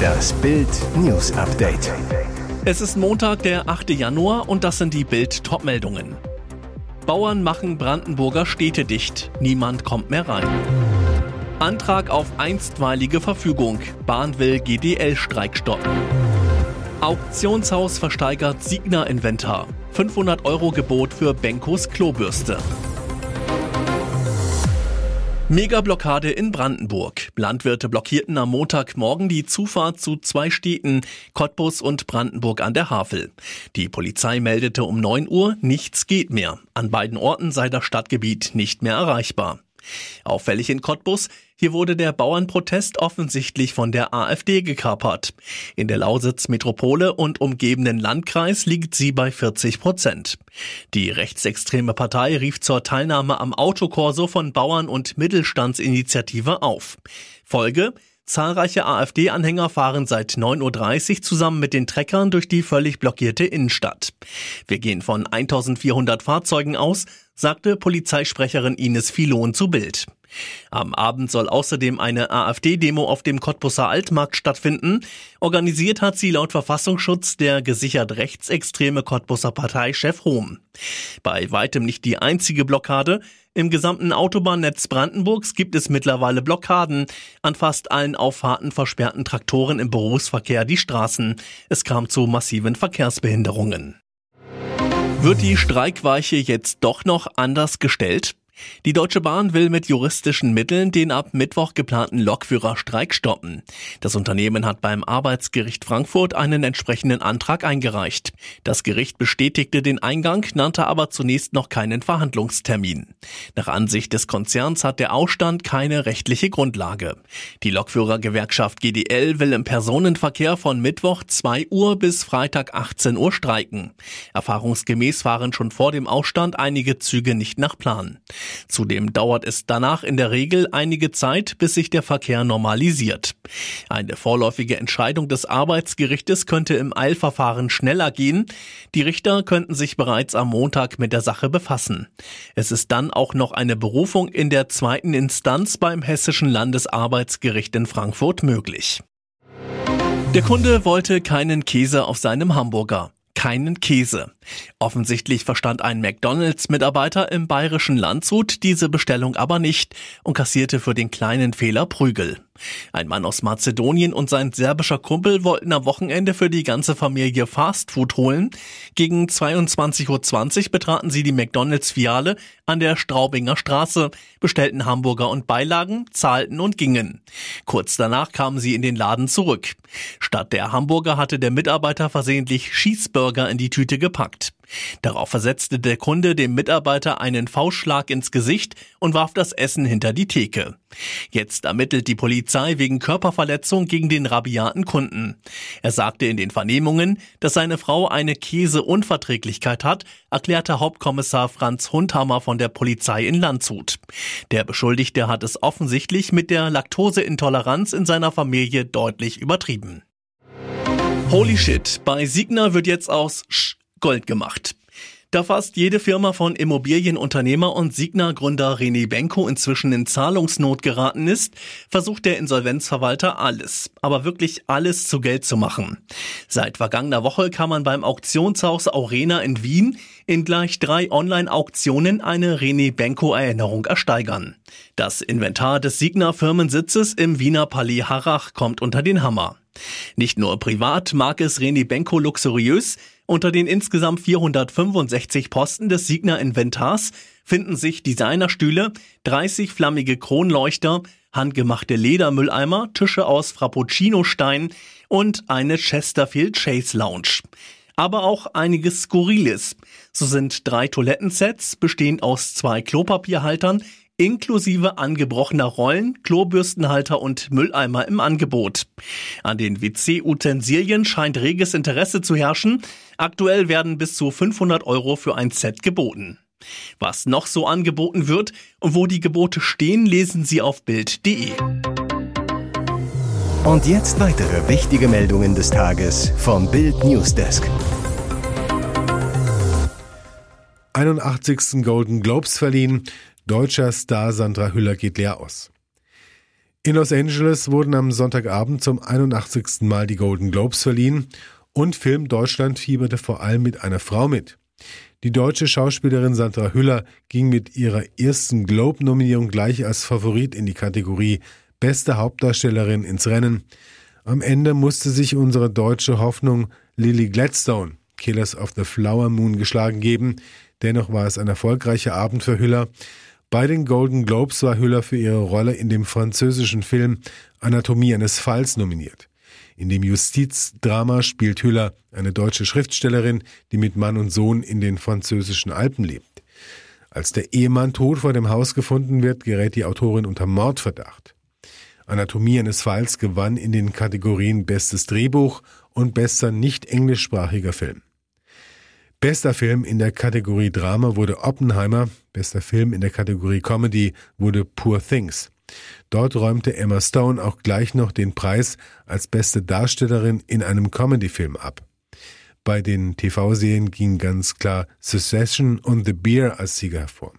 Das Bild News Update. Es ist Montag, der 8. Januar und das sind die Bild Topmeldungen. Bauern machen Brandenburger Städte dicht. Niemand kommt mehr rein. Antrag auf einstweilige Verfügung. Bahn will GDL-Streik stoppen. Auktionshaus versteigert Signa-Inventar. 500 Euro Gebot für Benkos Klobürste. Megablockade in Brandenburg. Landwirte blockierten am Montagmorgen die Zufahrt zu zwei Städten, Cottbus und Brandenburg an der Havel. Die Polizei meldete um 9 Uhr, nichts geht mehr. An beiden Orten sei das Stadtgebiet nicht mehr erreichbar. Auffällig in Cottbus, hier wurde der Bauernprotest offensichtlich von der AfD gekapert. In der Lausitz Metropole und umgebenden Landkreis liegt sie bei 40 Prozent. Die rechtsextreme Partei rief zur Teilnahme am Autokorso von Bauern und Mittelstandsinitiative auf. Folge Zahlreiche AfD-Anhänger fahren seit 9.30 Uhr zusammen mit den Treckern durch die völlig blockierte Innenstadt. Wir gehen von 1400 Fahrzeugen aus, sagte Polizeisprecherin Ines Filon zu Bild. Am Abend soll außerdem eine AfD-Demo auf dem Cottbusser Altmarkt stattfinden. Organisiert hat sie laut Verfassungsschutz der gesichert rechtsextreme Cottbusser Parteichef Rom. Bei weitem nicht die einzige Blockade. Im gesamten Autobahnnetz Brandenburgs gibt es mittlerweile Blockaden. An fast allen Auffahrten versperrten Traktoren im Berufsverkehr die Straßen. Es kam zu massiven Verkehrsbehinderungen. Wird die Streikweiche jetzt doch noch anders gestellt? Die Deutsche Bahn will mit juristischen Mitteln den ab Mittwoch geplanten Lokführerstreik stoppen. Das Unternehmen hat beim Arbeitsgericht Frankfurt einen entsprechenden Antrag eingereicht. Das Gericht bestätigte den Eingang, nannte aber zunächst noch keinen Verhandlungstermin. Nach Ansicht des Konzerns hat der Ausstand keine rechtliche Grundlage. Die Lokführergewerkschaft GDL will im Personenverkehr von Mittwoch 2 Uhr bis Freitag 18 Uhr streiken. Erfahrungsgemäß fahren schon vor dem Ausstand einige Züge nicht nach Plan. Zudem dauert es danach in der Regel einige Zeit, bis sich der Verkehr normalisiert. Eine vorläufige Entscheidung des Arbeitsgerichtes könnte im Eilverfahren schneller gehen. Die Richter könnten sich bereits am Montag mit der Sache befassen. Es ist dann auch noch eine Berufung in der zweiten Instanz beim Hessischen Landesarbeitsgericht in Frankfurt möglich. Der Kunde wollte keinen Käse auf seinem Hamburger keinen Käse. Offensichtlich verstand ein McDonalds-Mitarbeiter im bayerischen Landshut diese Bestellung aber nicht und kassierte für den kleinen Fehler Prügel. Ein Mann aus Mazedonien und sein serbischer Kumpel wollten am Wochenende für die ganze Familie Fastfood holen. Gegen 22.20 Uhr betraten sie die McDonalds-Fiale an der Straubinger Straße, bestellten Hamburger und Beilagen, zahlten und gingen. Kurz danach kamen sie in den Laden zurück. Statt der Hamburger hatte der Mitarbeiter versehentlich Schießburger in die Tüte gepackt. Darauf versetzte der Kunde dem Mitarbeiter einen Faustschlag ins Gesicht und warf das Essen hinter die Theke. Jetzt ermittelt die Polizei wegen Körperverletzung gegen den rabiaten Kunden. Er sagte in den Vernehmungen, dass seine Frau eine Käseunverträglichkeit hat, erklärte Hauptkommissar Franz Hundhammer von der Polizei in Landshut. Der Beschuldigte hat es offensichtlich mit der Laktoseintoleranz in seiner Familie deutlich übertrieben. Holy shit, bei Signa wird jetzt aus Sch Gold gemacht. Da fast jede Firma von Immobilienunternehmer und Signa-Gründer René Benko inzwischen in Zahlungsnot geraten ist, versucht der Insolvenzverwalter alles, aber wirklich alles zu Geld zu machen. Seit vergangener Woche kann man beim Auktionshaus Aurena in Wien in gleich drei Online-Auktionen eine René Benko-Erinnerung ersteigern. Das Inventar des Signa-Firmensitzes im Wiener Palais Harrach kommt unter den Hammer. Nicht nur privat mag es René Benko luxuriös, unter den insgesamt 465 Posten des Signer Inventars finden sich Designerstühle, 30 flammige Kronleuchter, handgemachte Ledermülleimer, Tische aus Frappuccino-Stein und eine Chesterfield Chase Lounge. Aber auch einiges Skurriles. So sind drei Toilettensets, bestehend aus zwei Klopapierhaltern, inklusive angebrochener Rollen, Klobürstenhalter und Mülleimer im Angebot. An den WC-Utensilien scheint reges Interesse zu herrschen. Aktuell werden bis zu 500 Euro für ein Set geboten. Was noch so angeboten wird und wo die Gebote stehen, lesen Sie auf Bild.de. Und jetzt weitere wichtige Meldungen des Tages vom Bild Newsdesk. 81. Golden Globes verliehen. Deutscher Star Sandra Hüller geht leer aus. In Los Angeles wurden am Sonntagabend zum 81. Mal die Golden Globes verliehen und Film Deutschland fieberte vor allem mit einer Frau mit. Die deutsche Schauspielerin Sandra Hüller ging mit ihrer ersten Globe-Nominierung gleich als Favorit in die Kategorie Beste Hauptdarstellerin ins Rennen. Am Ende musste sich unsere deutsche Hoffnung Lily Gladstone, Killers of the Flower Moon, geschlagen geben. Dennoch war es ein erfolgreicher Abend für Hüller. Bei den Golden Globes war Hüller für ihre Rolle in dem französischen Film Anatomie eines Falls nominiert. In dem Justizdrama spielt Hüller eine deutsche Schriftstellerin, die mit Mann und Sohn in den französischen Alpen lebt. Als der Ehemann tot vor dem Haus gefunden wird, gerät die Autorin unter Mordverdacht. Anatomie eines Falls gewann in den Kategorien Bestes Drehbuch und bester nicht englischsprachiger Film. Bester Film in der Kategorie Drama wurde Oppenheimer, bester Film in der Kategorie Comedy wurde Poor Things. Dort räumte Emma Stone auch gleich noch den Preis als beste Darstellerin in einem Comedy-Film ab. Bei den TV-Serien ging ganz klar Succession und The Beer als Sieger hervor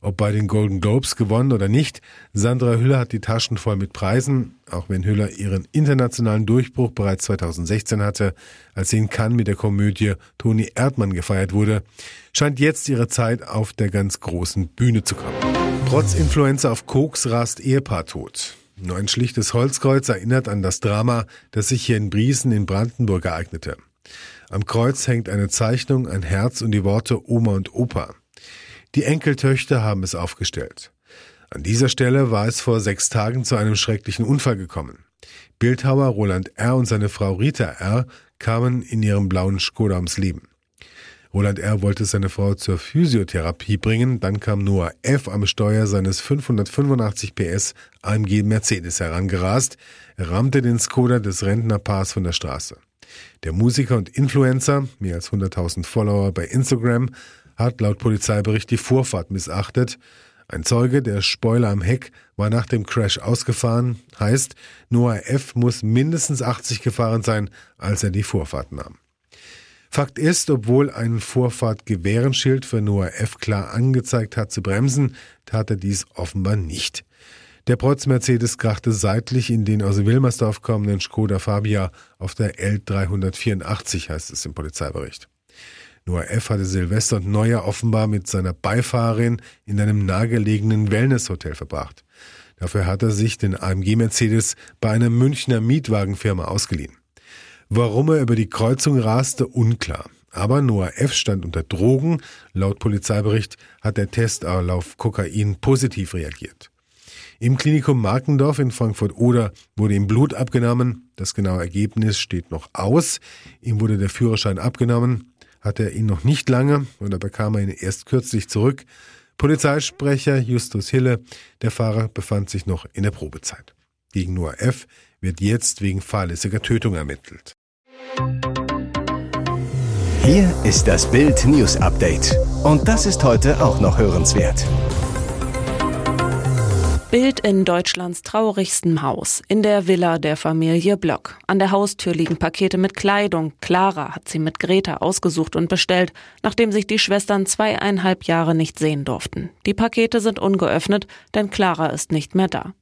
ob bei den Golden Globes gewonnen oder nicht. Sandra Hüller hat die Taschen voll mit Preisen, auch wenn Hüller ihren internationalen Durchbruch bereits 2016 hatte, als sie in Cannes mit der Komödie Toni Erdmann gefeiert wurde, scheint jetzt ihre Zeit auf der ganz großen Bühne zu kommen. Trotz Influenza auf Koks rast Ehepaar tot. Nur ein schlichtes Holzkreuz erinnert an das Drama, das sich hier in Briesen in Brandenburg ereignete. Am Kreuz hängt eine Zeichnung, ein Herz und die Worte Oma und Opa. Die Enkeltöchter haben es aufgestellt. An dieser Stelle war es vor sechs Tagen zu einem schrecklichen Unfall gekommen. Bildhauer Roland R. und seine Frau Rita R. kamen in ihrem blauen Skoda ums Leben. Roland R. wollte seine Frau zur Physiotherapie bringen, dann kam Noah F. am Steuer seines 585 PS AMG Mercedes herangerast, er rammte den Skoda des Rentnerpaars von der Straße. Der Musiker und Influencer, mehr als 100.000 Follower bei Instagram, hat laut Polizeibericht die Vorfahrt missachtet. Ein Zeuge, der Spoiler am Heck, war nach dem Crash ausgefahren. Heißt, Noah F. muss mindestens 80 gefahren sein, als er die Vorfahrt nahm. Fakt ist, obwohl ein Vorfahrt-Gewehrenschild für Noah F. klar angezeigt hat zu bremsen, tat er dies offenbar nicht. Der Protz Mercedes krachte seitlich in den aus Wilmersdorf kommenden Skoda Fabia auf der L384, heißt es im Polizeibericht. Noah F. hatte Silvester und Neujahr offenbar mit seiner Beifahrerin in einem nahegelegenen Wellnesshotel verbracht. Dafür hat er sich den AMG Mercedes bei einer Münchner Mietwagenfirma ausgeliehen. Warum er über die Kreuzung raste, unklar. Aber Noah F. stand unter Drogen. Laut Polizeibericht hat der Test auf Kokain positiv reagiert. Im Klinikum Markendorf in Frankfurt-Oder wurde ihm Blut abgenommen. Das genaue Ergebnis steht noch aus. Ihm wurde der Führerschein abgenommen hatte er ihn noch nicht lange und da bekam er ihn erst kürzlich zurück. Polizeisprecher Justus Hille, der Fahrer befand sich noch in der Probezeit. Gegen Noah F. wird jetzt wegen fahrlässiger Tötung ermittelt. Hier ist das Bild News Update. Und das ist heute auch noch hörenswert. Bild in Deutschlands traurigstem Haus, in der Villa der Familie Block. An der Haustür liegen Pakete mit Kleidung. Clara hat sie mit Greta ausgesucht und bestellt, nachdem sich die Schwestern zweieinhalb Jahre nicht sehen durften. Die Pakete sind ungeöffnet, denn Clara ist nicht mehr da.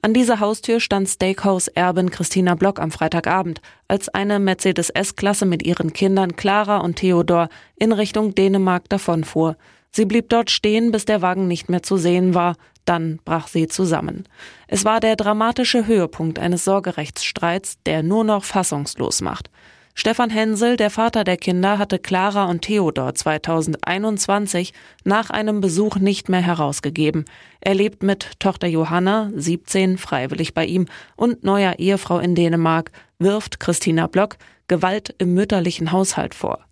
An dieser Haustür stand Steakhouse-Erbin Christina Block am Freitagabend, als eine Mercedes S-Klasse mit ihren Kindern Clara und Theodor in Richtung Dänemark davonfuhr. Sie blieb dort stehen, bis der Wagen nicht mehr zu sehen war. Dann brach sie zusammen. Es war der dramatische Höhepunkt eines Sorgerechtsstreits, der nur noch fassungslos macht. Stefan Hensel, der Vater der Kinder, hatte Clara und Theodor 2021 nach einem Besuch nicht mehr herausgegeben. Er lebt mit Tochter Johanna, 17, freiwillig bei ihm und neuer Ehefrau in Dänemark, wirft Christina Block Gewalt im mütterlichen Haushalt vor.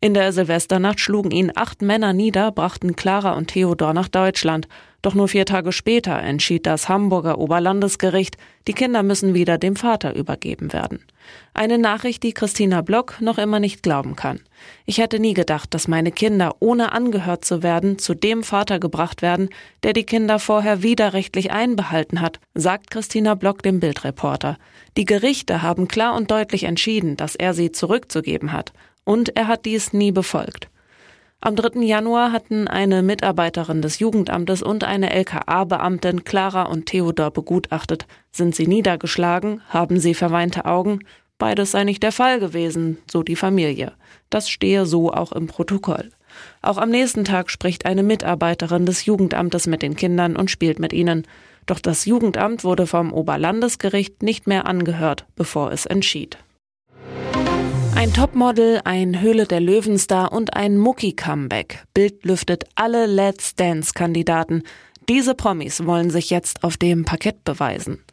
In der Silvesternacht schlugen ihn acht Männer nieder, brachten Clara und Theodor nach Deutschland. Doch nur vier Tage später entschied das Hamburger Oberlandesgericht, die Kinder müssen wieder dem Vater übergeben werden. Eine Nachricht, die Christina Block noch immer nicht glauben kann. Ich hätte nie gedacht, dass meine Kinder, ohne angehört zu werden, zu dem Vater gebracht werden, der die Kinder vorher widerrechtlich einbehalten hat, sagt Christina Block dem Bildreporter. Die Gerichte haben klar und deutlich entschieden, dass er sie zurückzugeben hat und er hat dies nie befolgt. Am 3. Januar hatten eine Mitarbeiterin des Jugendamtes und eine LKA-Beamtin Clara und Theodor begutachtet. Sind sie niedergeschlagen? Haben sie verweinte Augen? Beides sei nicht der Fall gewesen, so die Familie. Das stehe so auch im Protokoll. Auch am nächsten Tag spricht eine Mitarbeiterin des Jugendamtes mit den Kindern und spielt mit ihnen. Doch das Jugendamt wurde vom Oberlandesgericht nicht mehr angehört, bevor es entschied. Ein Topmodel, ein Höhle der Löwenstar und ein Mucki-Comeback. Bild lüftet alle Let's Dance-Kandidaten. Diese Promis wollen sich jetzt auf dem Parkett beweisen.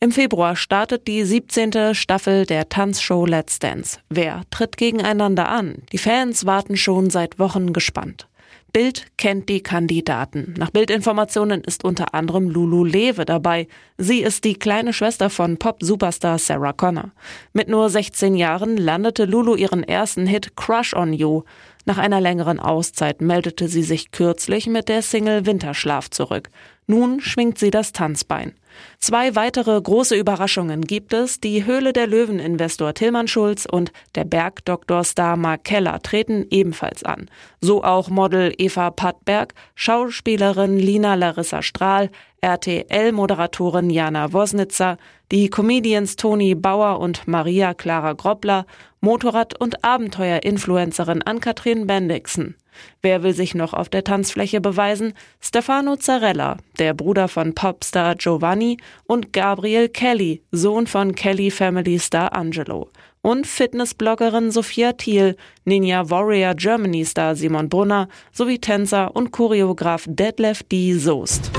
Im Februar startet die 17. Staffel der Tanzshow Let's Dance. Wer tritt gegeneinander an? Die Fans warten schon seit Wochen gespannt. Bild kennt die Kandidaten. Nach Bildinformationen ist unter anderem Lulu Lewe dabei. Sie ist die kleine Schwester von Pop-Superstar Sarah Connor. Mit nur 16 Jahren landete Lulu ihren ersten Hit Crush on You. Nach einer längeren Auszeit meldete sie sich kürzlich mit der Single Winterschlaf zurück. Nun schwingt sie das Tanzbein. Zwei weitere große Überraschungen gibt es. Die Höhle der Löwen-Investor Tillmann Schulz und der Bergdoktor-Star Mark Keller treten ebenfalls an. So auch Model Eva Pattberg, Schauspielerin Lina Larissa Strahl, RTL-Moderatorin Jana Wosnitzer, die Comedians Toni Bauer und Maria Clara Groppler, Motorrad- und Abenteuer-Influencerin Ann-Kathrin Bendixen. Wer will sich noch auf der Tanzfläche beweisen? Stefano Zarella, der Bruder von Popstar Giovanni und Gabriel Kelly, Sohn von Kelly Family Star Angelo. Und Fitnessbloggerin Sophia Thiel, Ninja Warrior Germany Star Simon Brunner sowie Tänzer und Choreograf Detlef D. Soest.